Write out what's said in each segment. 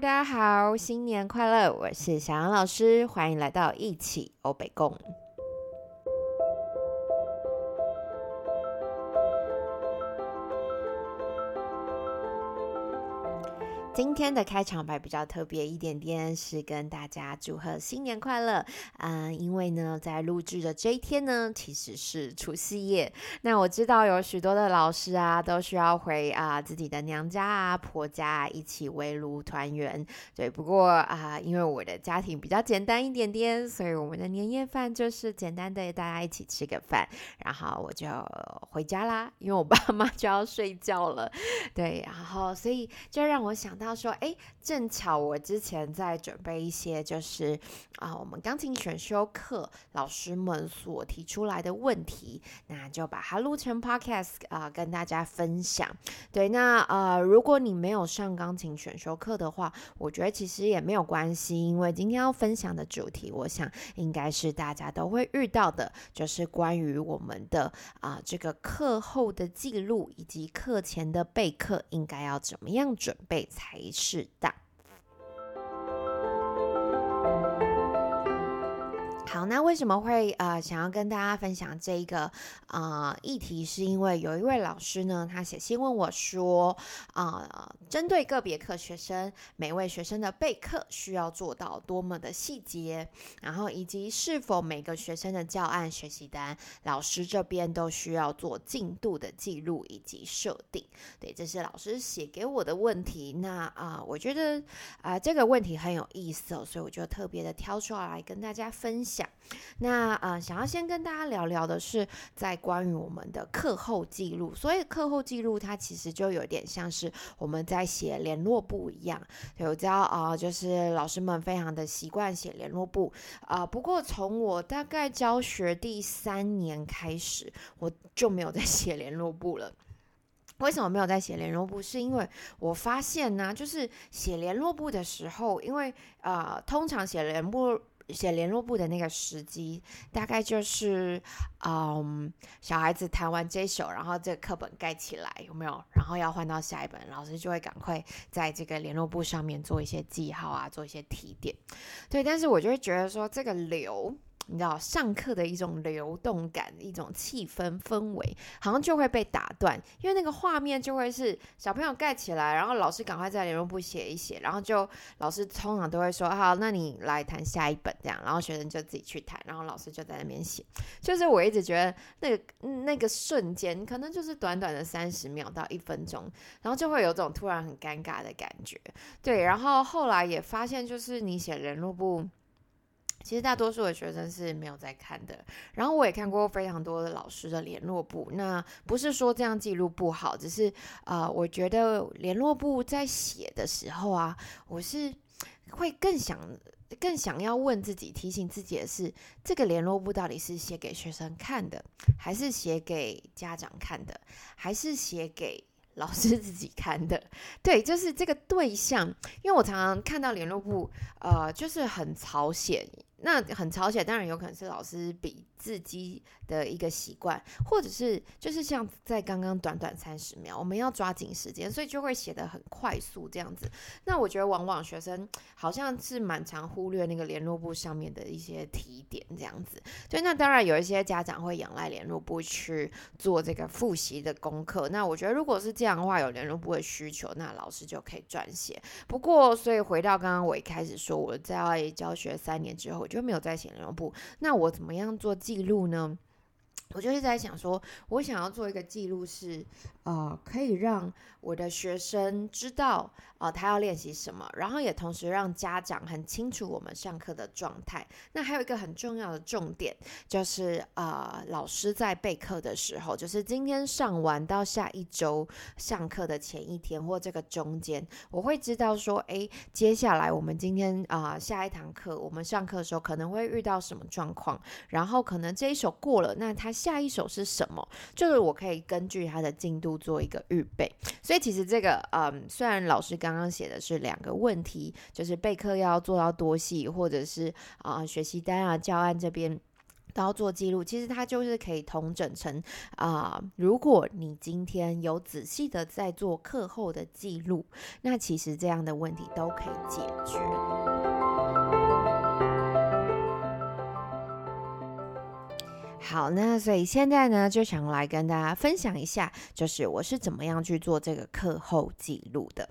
大家好，新年快乐！我是小杨老师，欢迎来到一起欧北共。今天的开场白比较特别一点点，是跟大家祝贺新年快乐。嗯，因为呢，在录制的这一天呢，其实是除夕夜。那我知道有许多的老师啊，都需要回啊自己的娘家啊、婆家一起围炉团圆。对，不过啊，因为我的家庭比较简单一点点，所以我们的年夜饭就是简单的大家一起吃个饭，然后我就回家啦，因为我爸妈就要睡觉了。对，然后所以就让我想。他说：“哎，正巧我之前在准备一些，就是啊，我们钢琴选修课老师们所提出来的问题，那就把它录成 podcast 啊，跟大家分享。对，那呃，如果你没有上钢琴选修课的话，我觉得其实也没有关系，因为今天要分享的主题，我想应该是大家都会遇到的，就是关于我们的啊这个课后的记录以及课前的备课应该要怎么样准备才。”才适当。好，那为什么会呃想要跟大家分享这一个呃议题？是因为有一位老师呢，他写信问我说，啊，针对个别课学生，每位学生的备课需要做到多么的细节，然后以及是否每个学生的教案学习单，老师这边都需要做进度的记录以及设定。对，这是老师写给我的问题。那啊，我觉得啊这个问题很有意思哦，所以我就特别的挑出来跟大家分享。那呃，想要先跟大家聊聊的是，在关于我们的课后记录。所以课后记录它其实就有点像是我们在写联络簿一样。有知道啊，就是老师们非常的习惯写联络簿啊。不过从我大概教学第三年开始，我就没有在写联络簿了。为什么没有在写联络簿？是因为我发现呢，就是写联络簿的时候，因为呃，通常写联络写联络簿的那个时机，大概就是，嗯，小孩子弹完这首，然后这个课本盖起来，有没有？然后要换到下一本，老师就会赶快在这个联络簿上面做一些记号啊，做一些提点。对，但是我就会觉得说，这个流。你知道上课的一种流动感，一种气氛氛围，好像就会被打断，因为那个画面就会是小朋友盖起来，然后老师赶快在联络簿写一写，然后就老师通常都会说好，那你来谈下一本这样，然后学生就自己去谈，然后老师就在那边写。就是我一直觉得那个那个瞬间，可能就是短短的三十秒到一分钟，然后就会有种突然很尴尬的感觉。对，然后后来也发现，就是你写联络簿。其实大多数的学生是没有在看的，然后我也看过非常多的老师的联络簿。那不是说这样记录不好，只是呃，我觉得联络簿在写的时候啊，我是会更想更想要问自己，提醒自己的是，这个联络簿到底是写给学生看的，还是写给家长看的，还是写给 老师自己看的？对，就是这个对象，因为我常常看到联络簿，呃，就是很草写。那很吵起来，当然有可能是老师笔字迹的一个习惯，或者是就是像在刚刚短短三十秒，我们要抓紧时间，所以就会写的很快速这样子。那我觉得往往学生好像是蛮常忽略那个联络簿上面的一些提点这样子。对，那当然有一些家长会仰赖联络簿去做这个复习的功课。那我觉得如果是这样的话，有联络簿的需求，那老师就可以撰写。不过，所以回到刚刚我一开始说，我在教学三年之后。就没有在写联络簿，那我怎么样做记录呢？我就是在想说，我想要做一个记录，是呃，可以让我的学生知道，呃，他要练习什么，然后也同时让家长很清楚我们上课的状态。那还有一个很重要的重点，就是呃，老师在备课的时候，就是今天上完到下一周上课的前一天或这个中间，我会知道说，哎，接下来我们今天啊下一堂课，我们上课的时候可能会遇到什么状况，然后可能这一首过了，那他。下一首是什么？就是我可以根据他的进度做一个预备。所以其实这个，嗯，虽然老师刚刚写的是两个问题，就是备课要做到多细，或者是啊学习单啊教案这边。都要做记录，其实它就是可以统整成啊，如果你今天有仔细的在做课后的记录，那其实这样的问题都可以解决。好，那所以现在呢，就想来跟大家分享一下，就是我是怎么样去做这个课后记录的。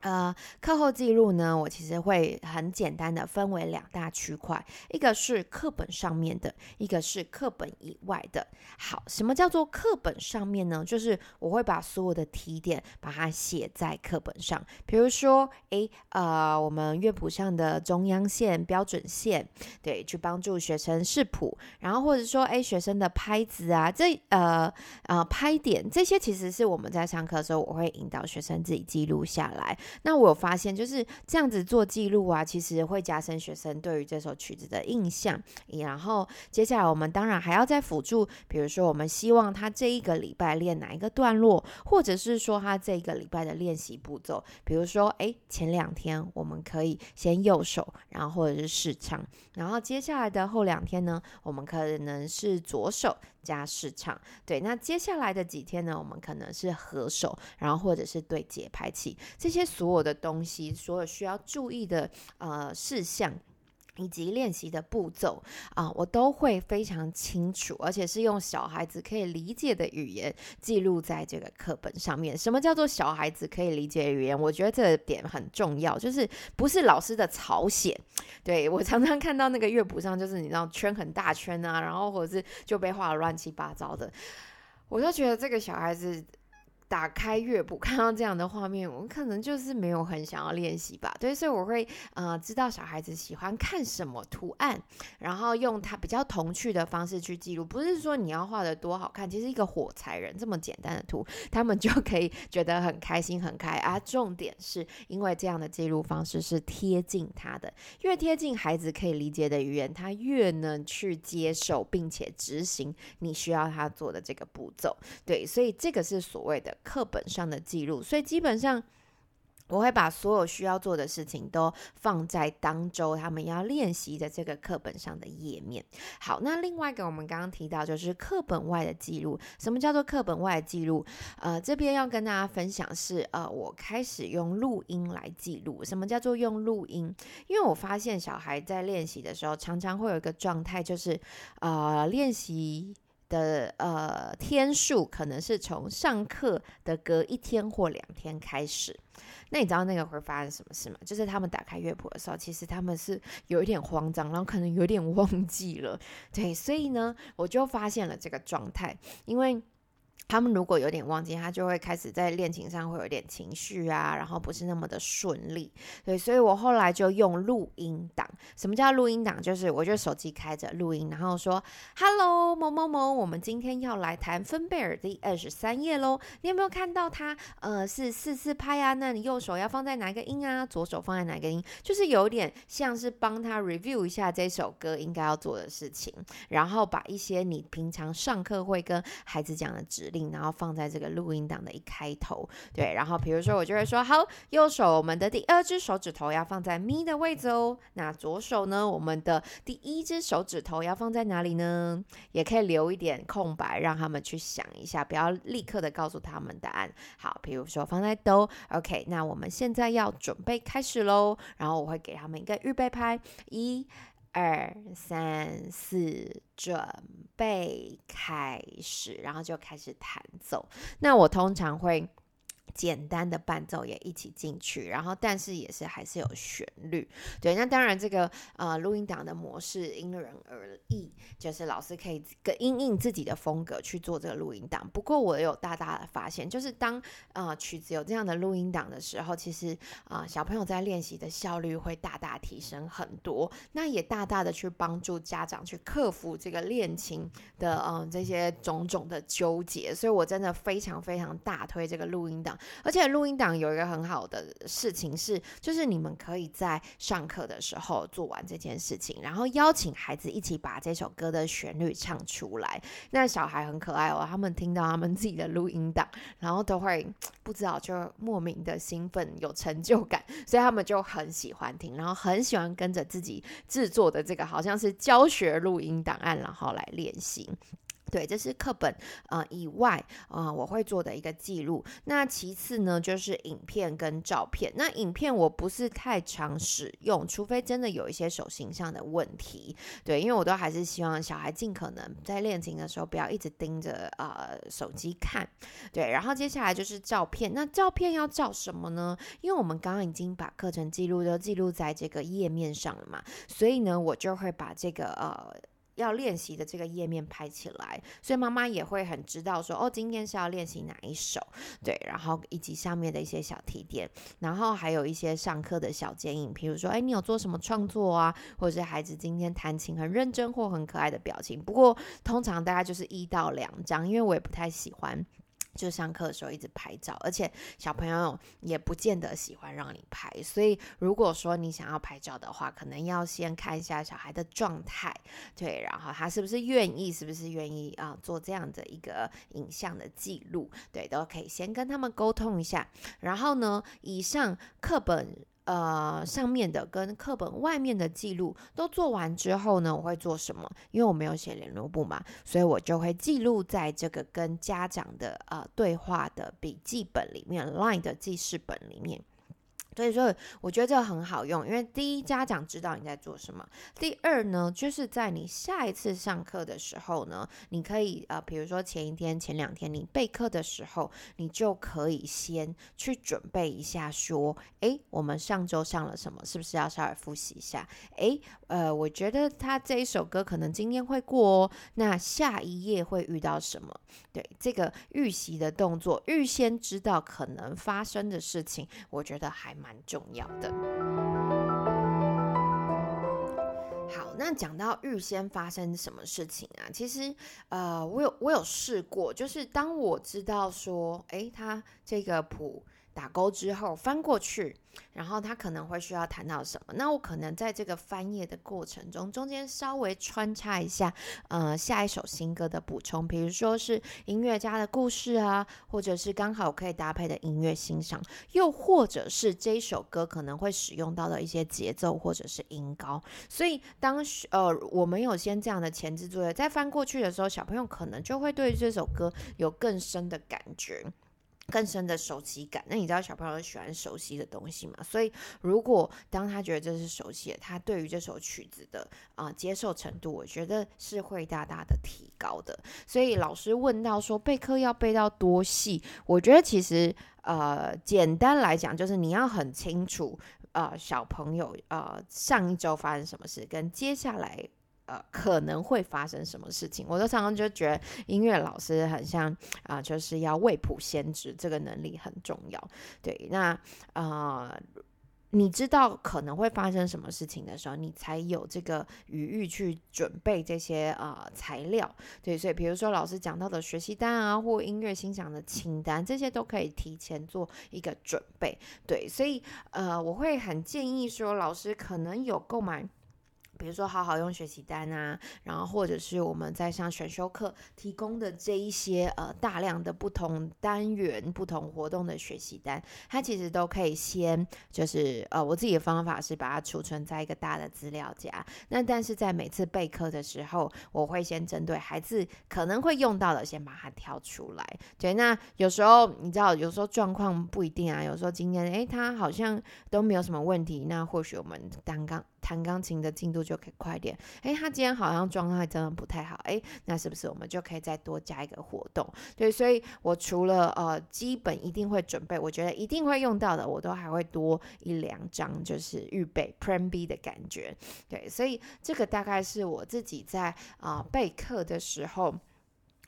呃，课后记录呢，我其实会很简单的分为两大区块，一个是课本上面的，一个是课本以外的。好，什么叫做课本上面呢？就是我会把所有的提点把它写在课本上，比如说，诶，呃，我们乐谱上的中央线、标准线，对，去帮助学生视谱，然后或者说，诶，学生的拍子啊，这呃呃拍点这些，其实是我们在上课的时候，我会引导学生自己记录下来。那我有发现，就是这样子做记录啊，其实会加深学生对于这首曲子的印象。然后接下来我们当然还要再辅助，比如说我们希望他这一个礼拜练哪一个段落，或者是说他这一个礼拜的练习步骤。比如说，哎，前两天我们可以先右手，然后或者是试唱，然后接下来的后两天呢，我们可能是左手。加试唱，对，那接下来的几天呢，我们可能是合手，然后或者是对节拍器，这些所有的东西，所有需要注意的呃事项。以及练习的步骤啊，我都会非常清楚，而且是用小孩子可以理解的语言记录在这个课本上面。什么叫做小孩子可以理解语言？我觉得这个点很重要，就是不是老师的草写。对我常常看到那个乐谱上，就是你知道圈很大圈啊，然后或者是就被画的乱七八糟的，我就觉得这个小孩子。打开乐谱看到这样的画面，我可能就是没有很想要练习吧。对，所以我会呃知道小孩子喜欢看什么图案，然后用他比较童趣的方式去记录。不是说你要画的多好看，其实一个火柴人这么简单的图，他们就可以觉得很开心很开啊。重点是因为这样的记录方式是贴近他的，越贴近孩子可以理解的语言，他越能去接受并且执行你需要他做的这个步骤。对，所以这个是所谓的。课本上的记录，所以基本上我会把所有需要做的事情都放在当周他们要练习的这个课本上的页面。好，那另外一个我们刚刚提到就是课本外的记录。什么叫做课本外的记录？呃，这边要跟大家分享是呃，我开始用录音来记录。什么叫做用录音？因为我发现小孩在练习的时候，常常会有一个状态，就是呃练习。的呃天数可能是从上课的隔一天或两天开始，那你知道那个会发生什么事吗？就是他们打开乐谱的时候，其实他们是有一点慌张，然后可能有点 忘记了，对，所以呢，我就发现了这个状态，因为。他们如果有点忘记，他就会开始在恋情上会有点情绪啊，然后不是那么的顺利。对，所以我后来就用录音档。什么叫录音档？就是我就手机开着录音，然后说：“Hello，某某某，我们今天要来谈芬贝尔第二十三页喽。你有没有看到他？呃，是四四拍啊？那你右手要放在哪个音啊？左手放在哪个音？就是有点像是帮他 review 一下这首歌应该要做的事情，然后把一些你平常上课会跟孩子讲的指令。”然后放在这个录音档的一开头，对，然后比如说我就会说，好，右手我们的第二只手指头要放在咪的位置哦，那左手呢，我们的第一只手指头要放在哪里呢？也可以留一点空白，让他们去想一下，不要立刻的告诉他们答案。好，比如说放在哆，OK，那我们现在要准备开始喽，然后我会给他们一个预备拍，一。二三四，准备开始，然后就开始弹奏。那我通常会。简单的伴奏也一起进去，然后但是也是还是有旋律，对。那当然这个呃录音档的模式因人而异，就是老师可以跟因应自己的风格去做这个录音档。不过我有大大的发现，就是当呃曲子有这样的录音档的时候，其实啊小朋友在练习的效率会大大提升很多，那也大大的去帮助家长去克服这个练琴的嗯这些种种的纠结。所以我真的非常非常大推这个录音档。而且录音档有一个很好的事情是，就是你们可以在上课的时候做完这件事情，然后邀请孩子一起把这首歌的旋律唱出来。那小孩很可爱哦，他们听到他们自己的录音档，然后都会不知道就莫名的兴奋，有成就感，所以他们就很喜欢听，然后很喜欢跟着自己制作的这个好像是教学录音档案，然后来练习。对，这是课本呃以外呃我会做的一个记录。那其次呢，就是影片跟照片。那影片我不是太常使用，除非真的有一些手型上的问题。对，因为我都还是希望小孩尽可能在练琴的时候不要一直盯着呃手机看。对，然后接下来就是照片。那照片要照什么呢？因为我们刚刚已经把课程记录都记录在这个页面上了嘛，所以呢，我就会把这个呃。要练习的这个页面拍起来，所以妈妈也会很知道说，哦，今天是要练习哪一首，对，然后以及上面的一些小提点，然后还有一些上课的小剪影，比如说，哎，你有做什么创作啊，或者是孩子今天弹琴很认真或很可爱的表情。不过通常大概就是一到两张，因为我也不太喜欢。就上课的时候一直拍照，而且小朋友也不见得喜欢让你拍，所以如果说你想要拍照的话，可能要先看一下小孩的状态，对，然后他是不是愿意，是不是愿意啊做这样的一个影像的记录，对，都可以先跟他们沟通一下。然后呢，以上课本。呃，上面的跟课本外面的记录都做完之后呢，我会做什么？因为我没有写联络簿嘛，所以我就会记录在这个跟家长的呃对话的笔记本里面，Line 的记事本里面。所以说，我觉得这个很好用，因为第一，家长知道你在做什么；第二呢，就是在你下一次上课的时候呢，你可以呃，比如说前一天、前两天你备课的时候，你就可以先去准备一下，说，哎，我们上周上了什么？是不是要稍微复习一下？哎，呃，我觉得他这一首歌可能今天会过哦，那下一页会遇到什么？对，这个预习的动作，预先知道可能发生的事情，我觉得还。蛮蛮重要的。好，那讲到预先发生什么事情啊？其实，呃，我有我有试过，就是当我知道说，诶，他这个谱。打勾之后翻过去，然后他可能会需要谈到什么？那我可能在这个翻页的过程中，中间稍微穿插一下，呃，下一首新歌的补充，比如说是音乐家的故事啊，或者是刚好可以搭配的音乐欣赏，又或者是这一首歌可能会使用到的一些节奏或者是音高。所以当呃我们有先这样的前置作业，在翻过去的时候，小朋友可能就会对这首歌有更深的感觉。更深的熟悉感，那你知道小朋友喜欢熟悉的东西嘛？所以如果当他觉得这是熟悉的，他对于这首曲子的啊接受程度，我觉得是会大大的提高的。所以老师问到说备课要备到多细，我觉得其实呃简单来讲就是你要很清楚呃小朋友呃上一周发生什么事，跟接下来。呃，可能会发生什么事情？我都常常就觉得音乐老师很像啊，就是要未卜先知，这个能力很重要。对，那呃，你知道可能会发生什么事情的时候，你才有这个余裕去准备这些呃材料。对，所以比如说老师讲到的学习单啊，或音乐欣赏的清单，这些都可以提前做一个准备。对，所以呃，我会很建议说，老师可能有购买。比如说，好好用学习单啊，然后或者是我们在上选修课提供的这一些呃大量的不同单元、不同活动的学习单，它其实都可以先就是呃我自己的方法是把它储存在一个大的资料夹。那但是在每次备课的时候，我会先针对孩子可能会用到的，先把它挑出来。对，那有时候你知道，有时候状况不一定啊，有时候今天诶，他好像都没有什么问题，那或许我们刚刚。弹钢琴的进度就可以快点。诶，他今天好像状态真的不太好。诶，那是不是我们就可以再多加一个活动？对，所以我除了呃基本一定会准备，我觉得一定会用到的，我都还会多一两张，就是预备 Plan B 的感觉。对，所以这个大概是我自己在啊备课的时候。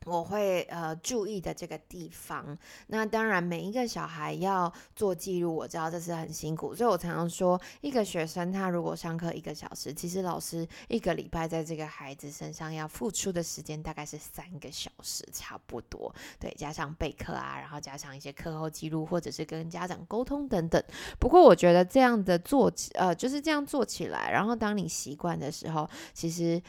我会呃注意的这个地方，那当然每一个小孩要做记录，我知道这是很辛苦，所以我常常说，一个学生他如果上课一个小时，其实老师一个礼拜在这个孩子身上要付出的时间大概是三个小时，差不多。对，加上备课啊，然后加上一些课后记录，或者是跟家长沟通等等。不过我觉得这样的做，呃，就是这样做起来，然后当你习惯的时候，其实。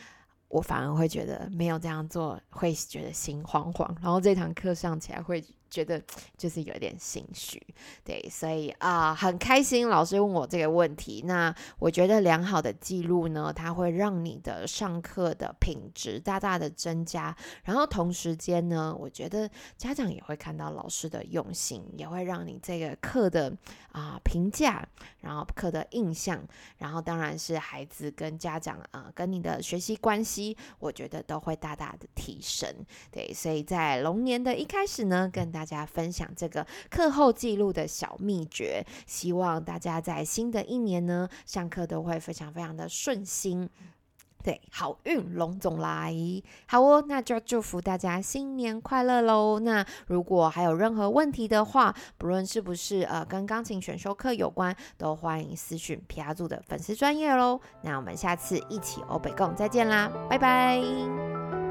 我反而会觉得没有这样做，会觉得心慌慌，然后这堂课上起来会。觉得 就是有点心虚，对，所以啊，很开心老师问我这个问题。那我觉得良好的记录呢，它会让你的上课的品质大大的增加。然后同时间呢，我觉得家长也会看到老师的用心，也会让你这个课的啊评价，然后课的印象，然后当然是孩子跟家长啊跟你的学习关系，我觉得都会大大的提升。对，所以在龙年的一开始呢，跟大大家分享这个课后记录的小秘诀，希望大家在新的一年呢，上课都会非常非常的顺心，对，好运龙总来，好哦，那就祝福大家新年快乐喽。那如果还有任何问题的话，不论是不是呃跟钢琴选修课有关，都欢迎私讯皮亚组的粉丝专业喽。那我们下次一起欧北共再见啦，拜拜。